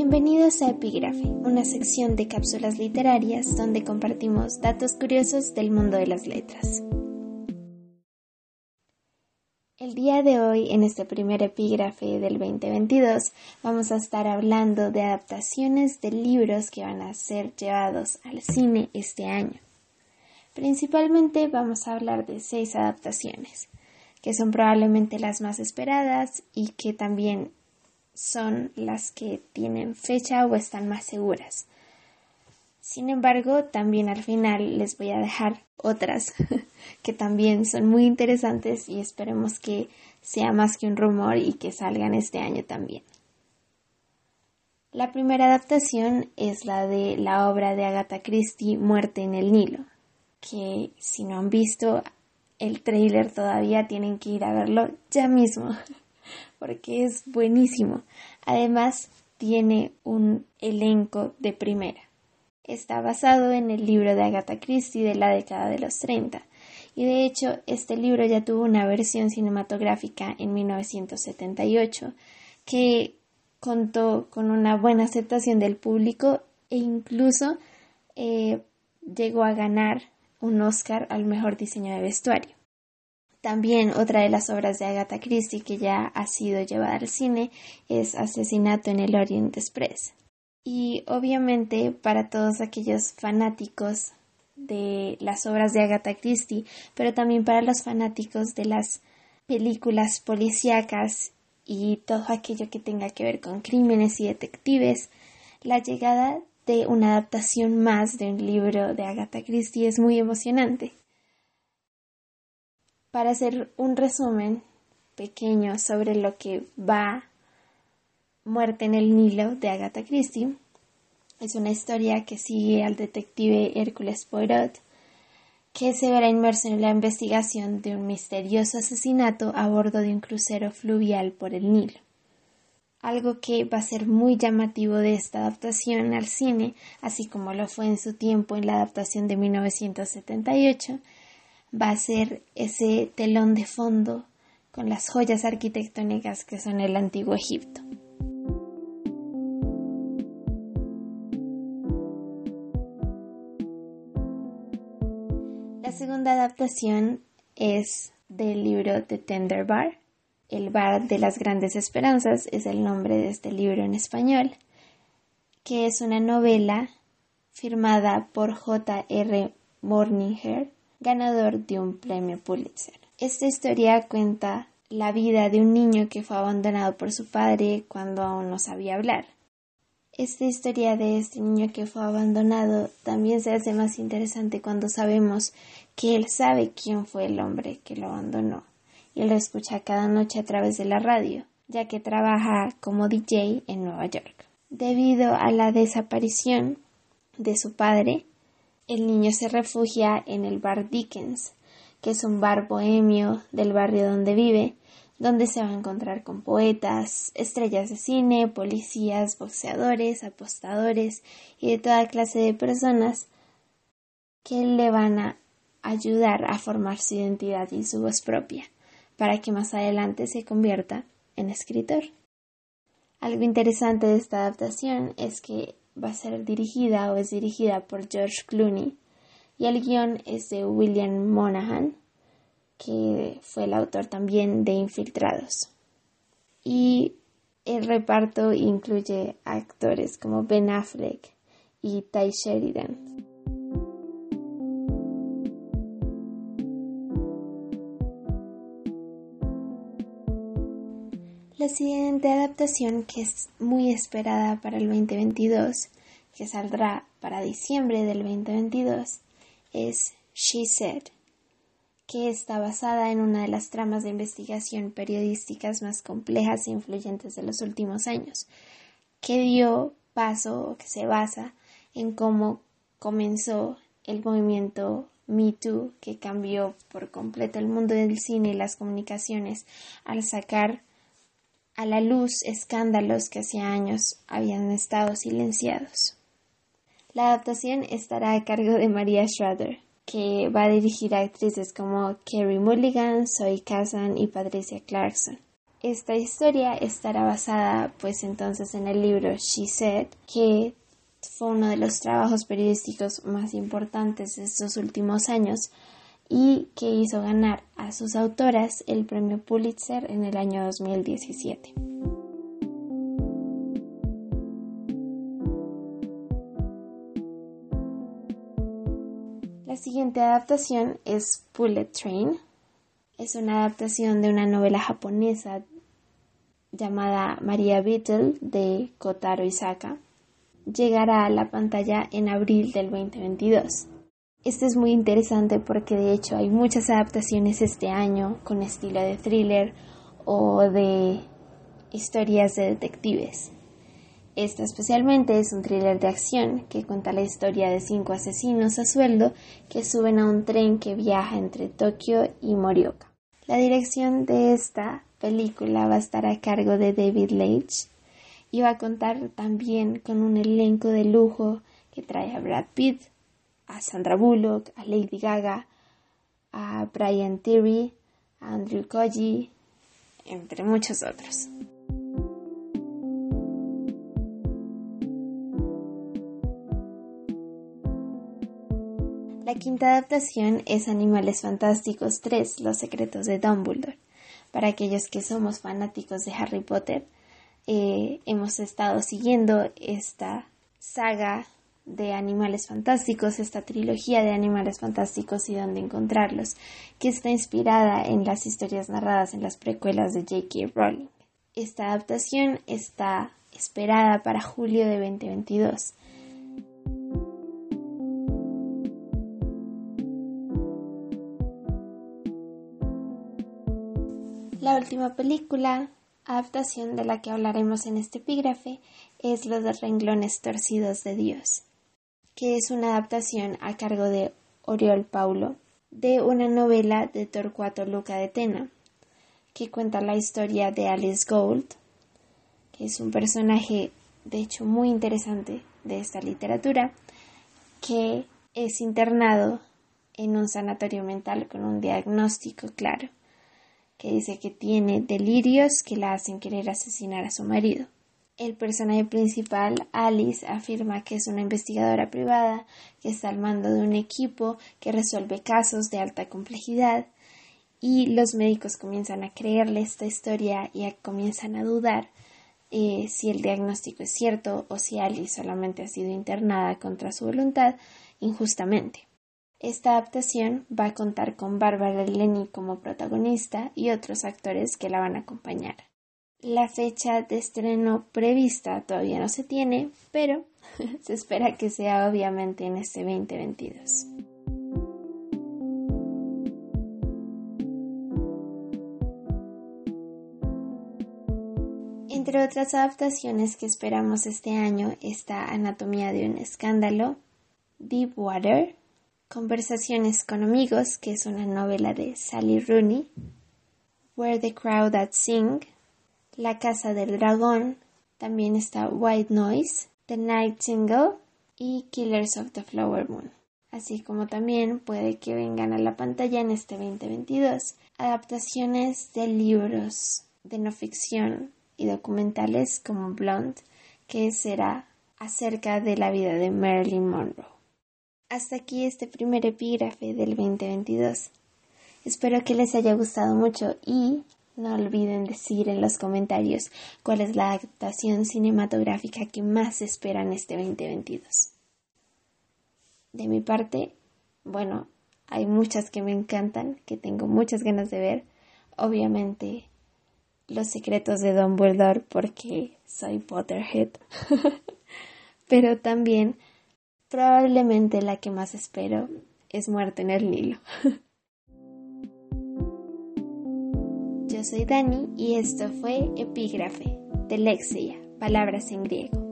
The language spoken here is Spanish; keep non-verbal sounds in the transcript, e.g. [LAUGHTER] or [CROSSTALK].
Bienvenidos a Epígrafe, una sección de cápsulas literarias donde compartimos datos curiosos del mundo de las letras. El día de hoy, en este primer epígrafe del 2022, vamos a estar hablando de adaptaciones de libros que van a ser llevados al cine este año. Principalmente vamos a hablar de seis adaptaciones, que son probablemente las más esperadas y que también son las que tienen fecha o están más seguras. Sin embargo, también al final les voy a dejar otras [LAUGHS] que también son muy interesantes y esperemos que sea más que un rumor y que salgan este año también. La primera adaptación es la de la obra de Agatha Christie Muerte en el Nilo, que si no han visto el trailer todavía tienen que ir a verlo ya mismo, [LAUGHS] porque es buenísimo. Además, tiene un elenco de primera está basado en el libro de Agatha Christie de la década de los 30 y de hecho este libro ya tuvo una versión cinematográfica en 1978 que contó con una buena aceptación del público e incluso eh, llegó a ganar un Oscar al mejor diseño de vestuario. También otra de las obras de Agatha Christie que ya ha sido llevada al cine es Asesinato en el Orient Express. Y obviamente para todos aquellos fanáticos de las obras de Agatha Christie, pero también para los fanáticos de las películas policíacas y todo aquello que tenga que ver con crímenes y detectives, la llegada de una adaptación más de un libro de Agatha Christie es muy emocionante. Para hacer un resumen pequeño sobre lo que va Muerte en el Nilo de Agatha Christie. Es una historia que sigue al detective Hércules Poirot, que se verá inmerso en la investigación de un misterioso asesinato a bordo de un crucero fluvial por el Nilo. Algo que va a ser muy llamativo de esta adaptación al cine, así como lo fue en su tiempo en la adaptación de 1978, va a ser ese telón de fondo con las joyas arquitectónicas que son el antiguo Egipto. La segunda adaptación es del libro The Tender Bar. El bar de las grandes esperanzas es el nombre de este libro en español, que es una novela firmada por J.R. Morninger, ganador de un premio Pulitzer. Esta historia cuenta la vida de un niño que fue abandonado por su padre cuando aún no sabía hablar. Esta historia de este niño que fue abandonado también se hace más interesante cuando sabemos que él sabe quién fue el hombre que lo abandonó y lo escucha cada noche a través de la radio, ya que trabaja como DJ en Nueva York. Debido a la desaparición de su padre, el niño se refugia en el bar Dickens, que es un bar bohemio del barrio donde vive, donde se va a encontrar con poetas, estrellas de cine, policías, boxeadores, apostadores y de toda clase de personas que le van a ayudar a formar su identidad y su voz propia, para que más adelante se convierta en escritor. Algo interesante de esta adaptación es que va a ser dirigida o es dirigida por George Clooney y el guion es de William Monahan, que fue el autor también de Infiltrados. Y el reparto incluye actores como Ben Affleck y Ty Sheridan. La siguiente adaptación, que es muy esperada para el 2022, que saldrá para diciembre del 2022, es She Said que está basada en una de las tramas de investigación periodísticas más complejas e influyentes de los últimos años, que dio paso o que se basa en cómo comenzó el movimiento Me Too, que cambió por completo el mundo del cine y las comunicaciones al sacar a la luz escándalos que hacía años habían estado silenciados. La adaptación estará a cargo de María Schrader, que va a dirigir a actrices como Kerry Mulligan, Zoe Kazan y Patricia Clarkson. Esta historia estará basada pues entonces en el libro She Said, que fue uno de los trabajos periodísticos más importantes de estos últimos años y que hizo ganar a sus autoras el premio Pulitzer en el año 2017. La siguiente adaptación es Bullet Train. Es una adaptación de una novela japonesa llamada María Beetle de Kotaro Isaka. Llegará a la pantalla en abril del 2022. Este es muy interesante porque de hecho hay muchas adaptaciones este año con estilo de thriller o de historias de detectives. Esta especialmente es un thriller de acción que cuenta la historia de cinco asesinos a sueldo que suben a un tren que viaja entre Tokio y Morioka. La dirección de esta película va a estar a cargo de David Leitch y va a contar también con un elenco de lujo que trae a Brad Pitt, a Sandra Bullock, a Lady Gaga, a Brian Terry, a Andrew Koji, entre muchos otros. La quinta adaptación es Animales Fantásticos 3, Los Secretos de Dumbledore. Para aquellos que somos fanáticos de Harry Potter, eh, hemos estado siguiendo esta saga de Animales Fantásticos, esta trilogía de Animales Fantásticos y dónde encontrarlos, que está inspirada en las historias narradas en las precuelas de J.K. Rowling. Esta adaptación está esperada para julio de 2022. La última película, adaptación de la que hablaremos en este epígrafe, es Los renglones torcidos de Dios que es una adaptación a cargo de Oriol Paulo de una novela de Torcuato Luca de Tena, que cuenta la historia de Alice Gold, que es un personaje de hecho muy interesante de esta literatura, que es internado en un sanatorio mental con un diagnóstico claro, que dice que tiene delirios que la hacen querer asesinar a su marido. El personaje principal, Alice, afirma que es una investigadora privada que está al mando de un equipo que resuelve casos de alta complejidad y los médicos comienzan a creerle esta historia y comienzan a dudar eh, si el diagnóstico es cierto o si Alice solamente ha sido internada contra su voluntad injustamente. Esta adaptación va a contar con Bárbara Lenny como protagonista y otros actores que la van a acompañar. La fecha de estreno prevista todavía no se tiene, pero [LAUGHS] se espera que sea obviamente en este 2022. Entre otras adaptaciones que esperamos este año está Anatomía de un escándalo, Deep Water, Conversaciones con amigos, que es una novela de Sally Rooney, Where the Crowd That Sing, la Casa del Dragón, también está White Noise, The Night Single y Killers of the Flower Moon. Así como también puede que vengan a la pantalla en este 2022 adaptaciones de libros de no ficción y documentales como Blonde, que será acerca de la vida de Marilyn Monroe. Hasta aquí este primer epígrafe del 2022. Espero que les haya gustado mucho y no olviden decir en los comentarios cuál es la adaptación cinematográfica que más esperan este 2022. De mi parte, bueno, hay muchas que me encantan, que tengo muchas ganas de ver. Obviamente, Los secretos de Dumbledore porque soy Potterhead. [LAUGHS] Pero también, probablemente la que más espero es Muerte en el Nilo. [LAUGHS] Yo soy Dani y esto fue Epígrafe de Lexia, palabras en griego.